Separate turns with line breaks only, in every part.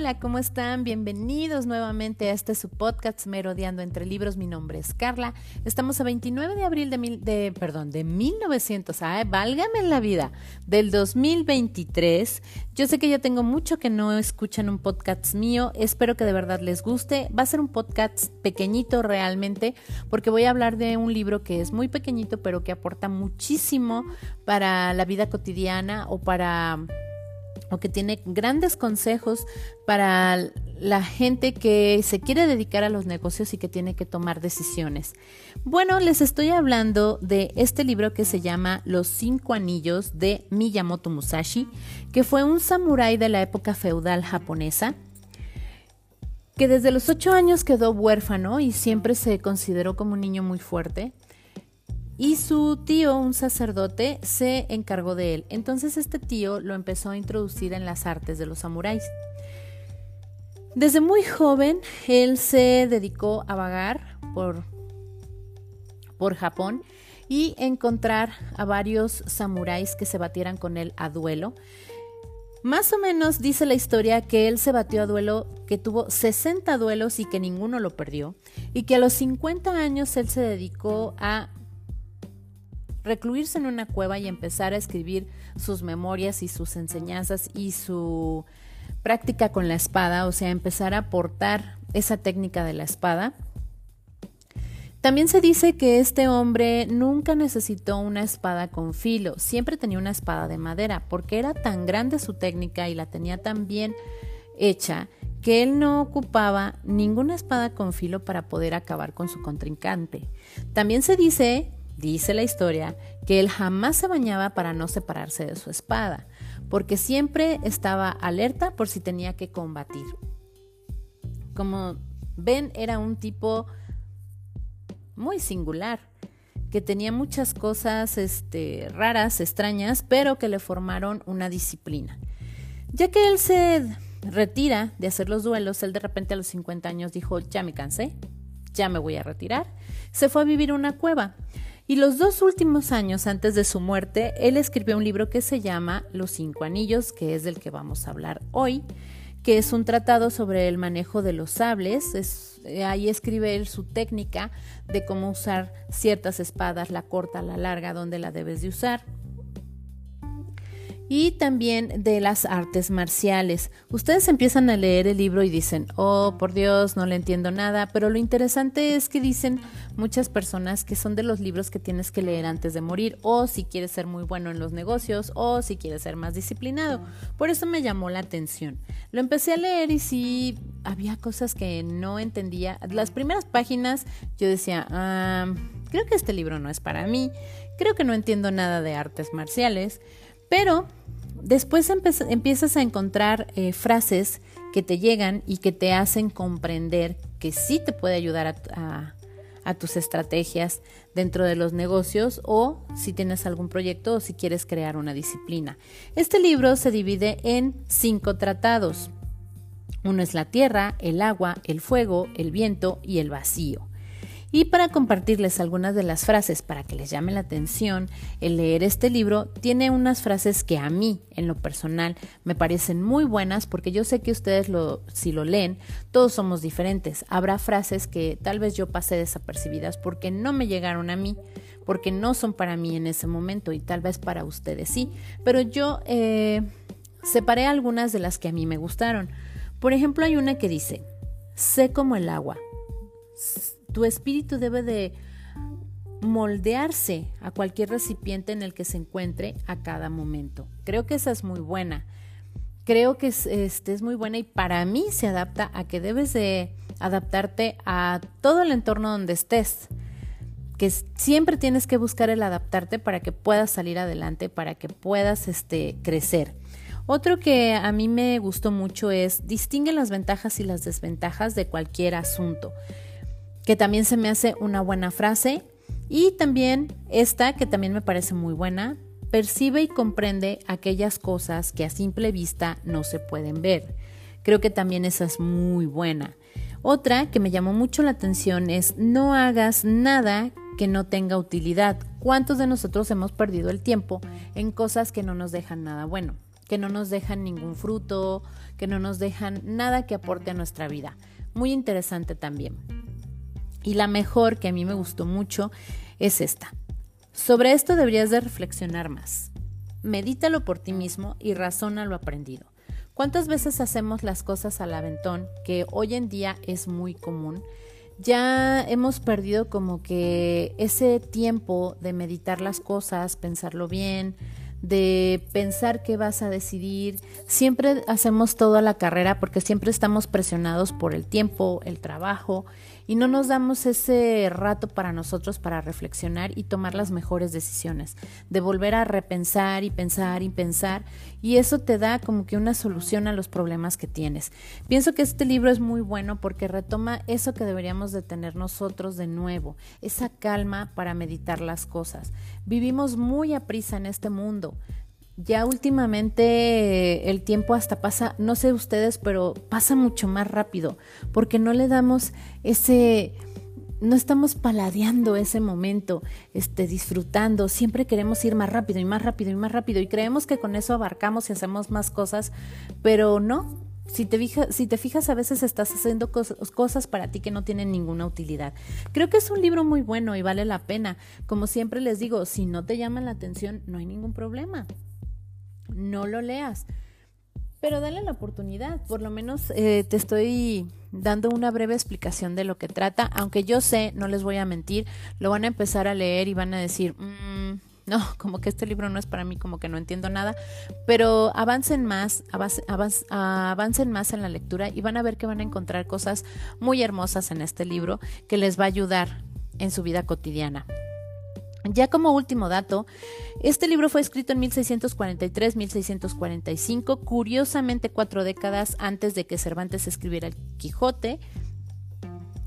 Hola, ¿cómo están? Bienvenidos nuevamente a este su podcast Merodeando entre libros. Mi nombre es Carla. Estamos a 29 de abril de, mil, de perdón, de 1900, ay, válgame la vida, del 2023. Yo sé que ya tengo mucho que no escuchan un podcast mío. Espero que de verdad les guste. Va a ser un podcast pequeñito realmente porque voy a hablar de un libro que es muy pequeñito pero que aporta muchísimo para la vida cotidiana o para o que tiene grandes consejos para la gente que se quiere dedicar a los negocios y que tiene que tomar decisiones. Bueno, les estoy hablando de este libro que se llama Los cinco anillos de Miyamoto Musashi, que fue un samurái de la época feudal japonesa que desde los ocho años quedó huérfano y siempre se consideró como un niño muy fuerte y su tío, un sacerdote, se encargó de él. Entonces este tío lo empezó a introducir en las artes de los samuráis. Desde muy joven, él se dedicó a vagar por, por Japón y encontrar a varios samuráis que se batieran con él a duelo. Más o menos dice la historia que él se batió a duelo, que tuvo 60 duelos y que ninguno lo perdió, y que a los 50 años él se dedicó a recluirse en una cueva y empezar a escribir sus memorias y sus enseñanzas y su práctica con la espada, o sea, empezar a aportar esa técnica de la espada. También se dice que este hombre nunca necesitó una espada con filo, siempre tenía una espada de madera, porque era tan grande su técnica y la tenía tan bien hecha que él no ocupaba ninguna espada con filo para poder acabar con su contrincante. También se dice Dice la historia que él jamás se bañaba para no separarse de su espada, porque siempre estaba alerta por si tenía que combatir. Como ven, era un tipo muy singular, que tenía muchas cosas este, raras, extrañas, pero que le formaron una disciplina. Ya que él se retira de hacer los duelos, él de repente a los 50 años dijo, ya me cansé, ya me voy a retirar. Se fue a vivir una cueva y los dos últimos años antes de su muerte, él escribió un libro que se llama Los Cinco Anillos, que es del que vamos a hablar hoy, que es un tratado sobre el manejo de los sables. Eh, ahí escribe él su técnica de cómo usar ciertas espadas, la corta, la larga, dónde la debes de usar y también de las artes marciales. Ustedes empiezan a leer el libro y dicen, oh, por Dios, no le entiendo nada, pero lo interesante es que dicen muchas personas que son de los libros que tienes que leer antes de morir, o si quieres ser muy bueno en los negocios, o si quieres ser más disciplinado. Por eso me llamó la atención. Lo empecé a leer y sí, había cosas que no entendía. Las primeras páginas yo decía, ah, creo que este libro no es para mí, creo que no entiendo nada de artes marciales, pero después empiezas a encontrar eh, frases que te llegan y que te hacen comprender que sí te puede ayudar a, tus estrategias dentro de los negocios o si tienes algún proyecto o si quieres crear una disciplina. Este libro se divide en cinco tratados. Uno es la tierra, el agua, el fuego, el viento y el vacío. Y para compartirles algunas de las frases para que les llame la atención, el leer este libro tiene unas frases que a mí, en lo personal, me parecen muy buenas porque yo sé que ustedes lo, si lo leen, todos somos diferentes. Habrá frases que tal vez yo pasé desapercibidas porque no me llegaron a mí, porque no son para mí en ese momento y tal vez para ustedes sí. Pero yo eh, separé algunas de las que a mí me gustaron. Por ejemplo, hay una que dice, sé como el agua tu espíritu debe de moldearse a cualquier recipiente en el que se encuentre a cada momento. Creo que esa es muy buena. Creo que es, este, es muy buena y para mí se adapta a que debes de adaptarte a todo el entorno donde estés. Que siempre tienes que buscar el adaptarte para que puedas salir adelante, para que puedas este, crecer. Otro que a mí me gustó mucho es distingue las ventajas y las desventajas de cualquier asunto que también se me hace una buena frase. Y también esta, que también me parece muy buena, percibe y comprende aquellas cosas que a simple vista no se pueden ver. Creo que también esa es muy buena. Otra que me llamó mucho la atención es no hagas nada que no tenga utilidad. ¿Cuántos de nosotros hemos perdido el tiempo en cosas que no nos dejan nada bueno? que no nos dejan ningún fruto, que no nos dejan nada que aporte a nuestra vida. Muy interesante también. Y la mejor, que a mí me gustó mucho, es esta. Sobre esto deberías de reflexionar más. Medítalo por ti mismo y razona lo aprendido. ¿Cuántas veces hacemos las cosas al aventón, que hoy en día es muy común? Ya hemos perdido como que ese tiempo de meditar las cosas, pensarlo bien, de pensar qué vas a decidir. Siempre hacemos todo a la carrera porque siempre estamos presionados por el tiempo, el trabajo y no nos damos ese rato para nosotros para reflexionar y tomar las mejores decisiones, de volver a repensar y pensar y pensar y eso te da como que una solución a los problemas que tienes. Pienso que este libro es muy bueno porque retoma eso que deberíamos de tener nosotros de nuevo, esa calma para meditar las cosas. Vivimos muy a prisa en este mundo ya últimamente el tiempo hasta pasa, no sé ustedes, pero pasa mucho más rápido, porque no le damos ese, no estamos paladeando ese momento, este, disfrutando, siempre queremos ir más rápido y más rápido y más rápido y creemos que con eso abarcamos y hacemos más cosas, pero no. Si te, fijas, si te fijas, a veces estás haciendo cosas para ti que no tienen ninguna utilidad. Creo que es un libro muy bueno y vale la pena. Como siempre les digo, si no te llama la atención, no hay ningún problema no lo leas. Pero dale la oportunidad, por lo menos eh, te estoy dando una breve explicación de lo que trata, aunque yo sé, no les voy a mentir, lo van a empezar a leer y van a decir, mm, no, como que este libro no es para mí, como que no entiendo nada, pero avancen más, avancen más en la lectura y van a ver que van a encontrar cosas muy hermosas en este libro que les va a ayudar en su vida cotidiana. Ya como último dato, este libro fue escrito en 1643-1645, curiosamente cuatro décadas antes de que Cervantes escribiera el Quijote.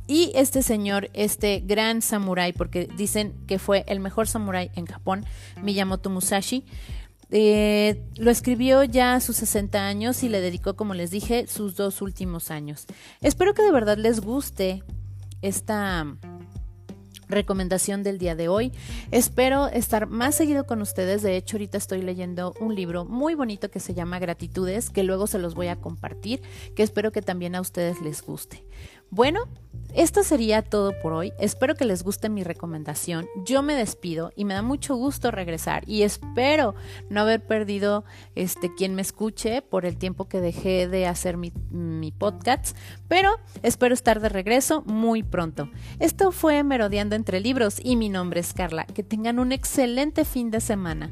Y este señor, este gran samurái, porque dicen que fue el mejor samurái en Japón, Miyamoto Musashi, eh, lo escribió ya a sus 60 años y le dedicó, como les dije, sus dos últimos años. Espero que de verdad les guste esta recomendación del día de hoy. Espero estar más seguido con ustedes. De hecho, ahorita estoy leyendo un libro muy bonito que se llama Gratitudes, que luego se los voy a compartir, que espero que también a ustedes les guste. Bueno, esto sería todo por hoy. Espero que les guste mi recomendación. Yo me despido y me da mucho gusto regresar y espero no haber perdido este quien me escuche por el tiempo que dejé de hacer mi, mi podcast, pero espero estar de regreso muy pronto. Esto fue Merodeando entre libros y mi nombre es Carla. Que tengan un excelente fin de semana.